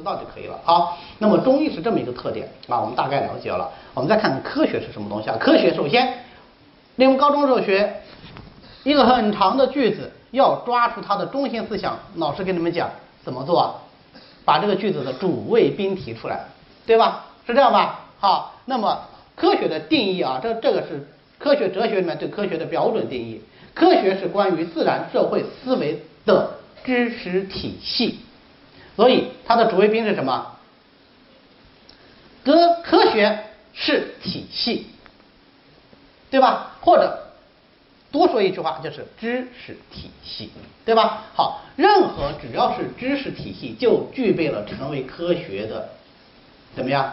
知道就可以了。好，那么中医是这么一个特点啊，我们大概了解了。我们再看看科学是什么东西啊？科学首先，你们高中时候学一个很长的句子，要抓出它的中心思想，老师给你们讲怎么做啊？把这个句子的主谓宾提出来，对吧？是这样吧？好，那么科学的定义啊，这这个是科学哲学里面对科学的标准定义。科学是关于自然社会思维的知识体系，所以它的主谓宾是什么？科科学是体系，对吧？或者多说一句话就是知识体系，对吧？好，任何只要是知识体系，就具备了成为科学的怎么样？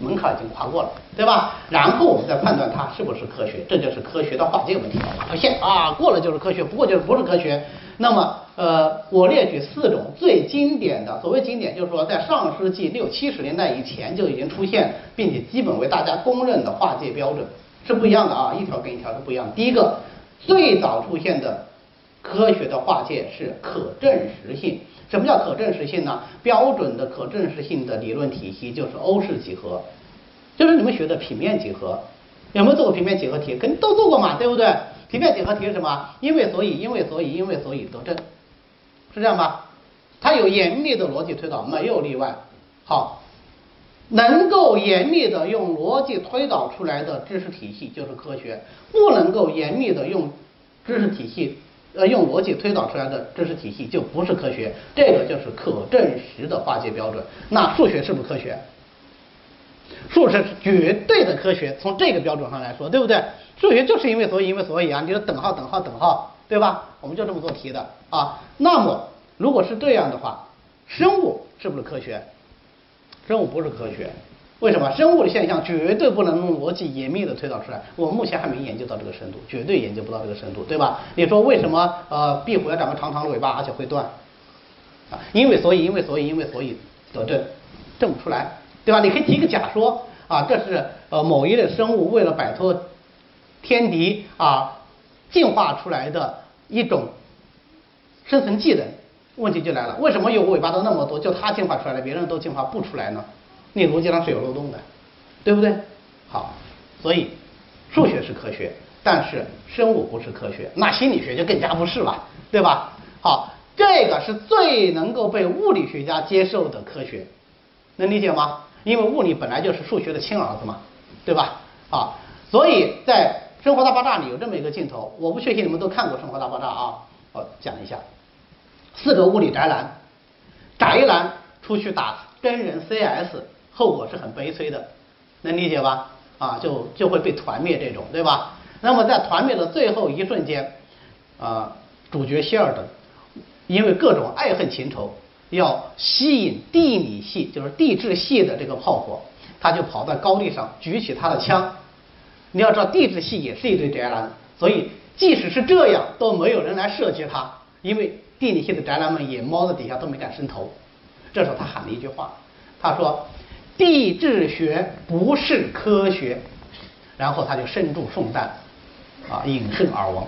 门槛已经跨过了，对吧？然后我们再判断它是不是科学，这就是科学的划界问题。发现啊，过了就是科学，不过就是不是科学。那么，呃，我列举四种最经典的，所谓经典，就是说在上世纪六七十年代以前就已经出现，并且基本为大家公认的划界标准，是不一样的啊，一条跟一条是不一样。第一个，最早出现的科学的划界是可证实性。什么叫可证实性呢？标准的可证实性的理论体系就是欧式几何，就是你们学的平面几何，有没有做过平面几何题？肯定都做过嘛，对不对？平面几何题是什么？因为所以，因为所以，因为所以得证，是这样吧？它有严密的逻辑推导，没有例外。好，能够严密的用逻辑推导出来的知识体系就是科学，不能够严密的用知识体系。呃，用逻辑推导出来的知识体系就不是科学，这个就是可证实的划界标准。那数学是不是科学？数学是绝对的科学，从这个标准上来说，对不对？数学就是因为所以，因为所以啊，你说等号等号等号，对吧？我们就这么做题的啊。那么如果是这样的话，生物是不是科学？生物不是科学。为什么生物的现象绝对不能用逻辑严密的推导出来？我目前还没研究到这个深度，绝对研究不到这个深度，对吧？你说为什么呃壁虎要长个长长的尾巴，而且会断？啊，因为所以因为所以因为所以得证，证不出来，对吧？你可以提个假说啊，这是呃某一类生物为了摆脱天敌啊进化出来的一种生存技能。问题就来了，为什么有尾巴的那么多，就它进化出来了，别人都进化不出来呢？你逻辑上是有漏洞的，对不对？好，所以数学是科学，但是生物不是科学，那心理学就更加不是了，对吧？好，这个是最能够被物理学家接受的科学，能理解吗？因为物理本来就是数学的亲儿子嘛，对吧？啊，所以在《生活大爆炸》里有这么一个镜头，我不确信你们都看过《生活大爆炸》啊，我讲一下，四个物理宅男，宅男出去打真人 CS。后果是很悲催的，能理解吧？啊，就就会被团灭这种，对吧？那么在团灭的最后一瞬间，啊，主角希尔顿因为各种爱恨情仇，要吸引地理系，就是地质系的这个炮火，他就跑到高地上举起他的枪。你要知道，地质系也是一堆宅男，所以即使是这样，都没有人来射击他，因为地理系的宅男们也猫在底下都没敢伸头。这时候他喊了一句话，他说。地质学不是科学，然后他就身中送弹，啊，饮恨而亡。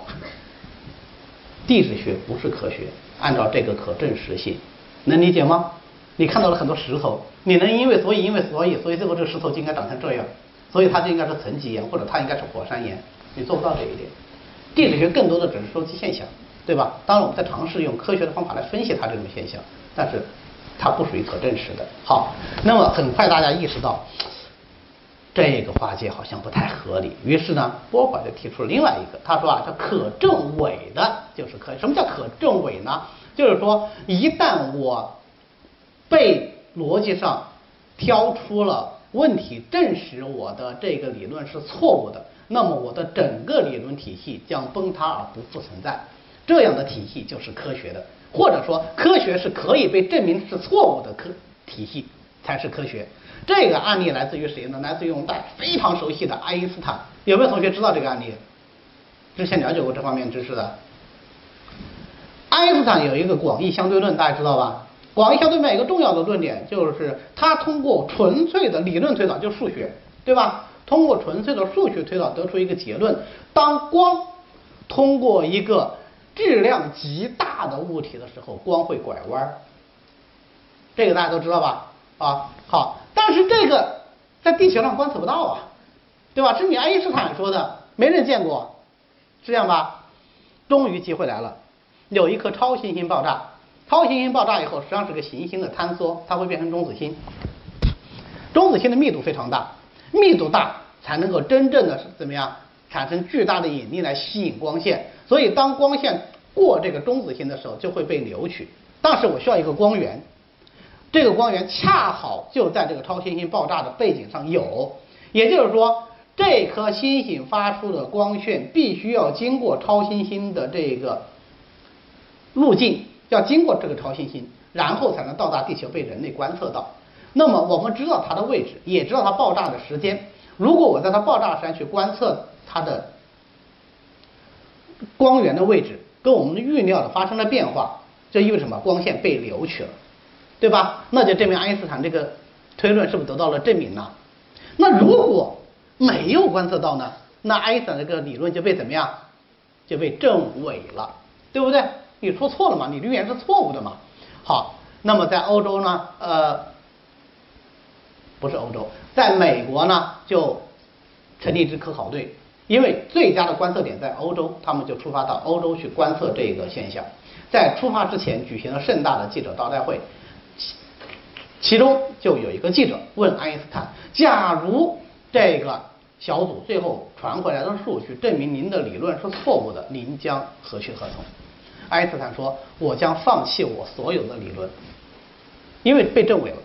地质学不是科学，按照这个可证实性，能理解吗？你看到了很多石头，你能因为所以因为所以所以最后这个石头就应该长成这样，所以它就应该是沉积岩或者它应该是火山岩，你做不到这一点。地质学更多的只是收集现象，对吧？当然我们在尝试用科学的方法来分析它这种现象，但是。它不属于可证实的。好，那么很快大家意识到这个划界好像不太合理，于是呢，波尔就提出了另外一个，他说啊，叫可证伪的，就是可什么叫可证伪呢？就是说，一旦我被逻辑上挑出了问题，证实我的这个理论是错误的，那么我的整个理论体系将崩塌而不复存在，这样的体系就是科学的。或者说，科学是可以被证明是错误的科体系才是科学。这个案例来自于谁呢？来自于我们大家非常熟悉的爱因斯坦。有没有同学知道这个案例？之前了解过这方面知识的？爱因斯坦有一个广义相对论，大家知道吧？广义相对论一个重要的论点，就是它通过纯粹的理论推导，就数学，对吧？通过纯粹的数学推导得出一个结论：当光通过一个质量极大的物体的时候，光会拐弯。这个大家都知道吧？啊，好，但是这个在地球上观测不到啊，对吧？是你爱因斯坦说的，没人见过，是这样吧？终于机会来了，有一颗超新星爆炸，超新星爆炸以后，实际上是个行星的坍缩，它会变成中子星。中子星的密度非常大，密度大才能够真正的怎么样产生巨大的引力来吸引光线，所以当光线过这个中子星的时候就会被扭曲。但是我需要一个光源，这个光源恰好就在这个超新星爆炸的背景上有，也就是说这颗星星发出的光线必须要经过超新星的这个路径，要经过这个超新星，然后才能到达地球被人类观测到。那么我们知道它的位置，也知道它爆炸的时间。如果我在它爆炸时间去观测它的光源的位置，跟我们的预料的发生了变化，这意味着什么？光线被扭曲了，对吧？那就证明爱因斯坦这个推论是不是得到了证明呢？那如果没有观测到呢？那爱因斯坦这个理论就被怎么样？就被证伪了，对不对？你说错了嘛？你的预言是错误的嘛？好，那么在欧洲呢？呃。不是欧洲，在美国呢就成立一支科考队，因为最佳的观测点在欧洲，他们就出发到欧洲去观测这个现象。在出发之前举行了盛大的记者招待会，其其中就有一个记者问爱因斯坦：假如这个小组最后传回来的数据证明您的理论是错误的，您将何去何从？爱因斯坦说：我将放弃我所有的理论，因为被证伪了。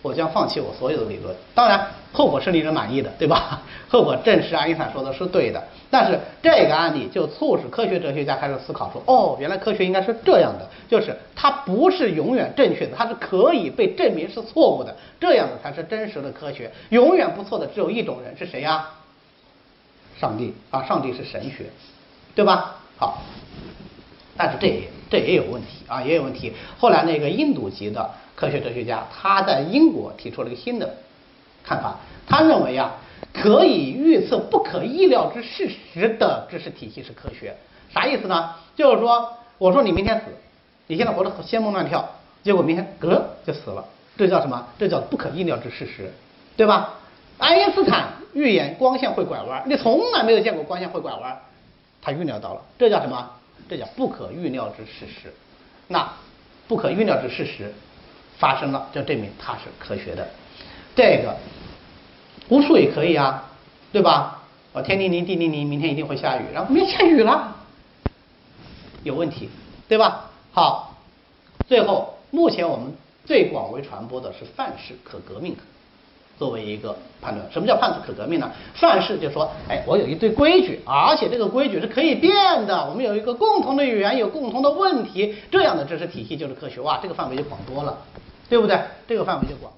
我将放弃我所有的理论，当然后果是令人满意的，对吧？后果证实爱因斯坦说的是对的。但是这个案例就促使科学哲学家开始思考说，哦，原来科学应该是这样的，就是它不是永远正确的，它是可以被证明是错误的，这样的才是真实的科学。永远不错的只有一种人，是谁呀？上帝啊，上帝是神学，对吧？好，但是这也这也有问题啊，也有问题。后来那个印度籍的。科学哲学家他在英国提出了一个新的看法，他认为啊，可以预测不可意料之事实的知识体系是科学。啥意思呢？就是说，我说你明天死，你现在活得仙蹦乱跳，结果明天嗝就死了，这叫什么？这叫不可意料之事实，对吧？爱因斯坦预言光线会拐弯，你从来没有见过光线会拐弯，他预料到了，这叫什么？这叫不可预料之事实。那不可预料之事实。发生了，就证明它是科学的。这个巫术也可以啊，对吧？我天灵灵地灵灵，明天一定会下雨，然后没下雨了，有问题，对吧？好，最后目前我们最广为传播的是范式可革命作为一个判断。什么叫范式可革命呢？范式就说，哎，我有一堆规矩，而且这个规矩是可以变的。我们有一个共同的语言，有共同的问题，这样的知识体系就是科学。哇，这个范围就广多了。对不对？这个范围就广。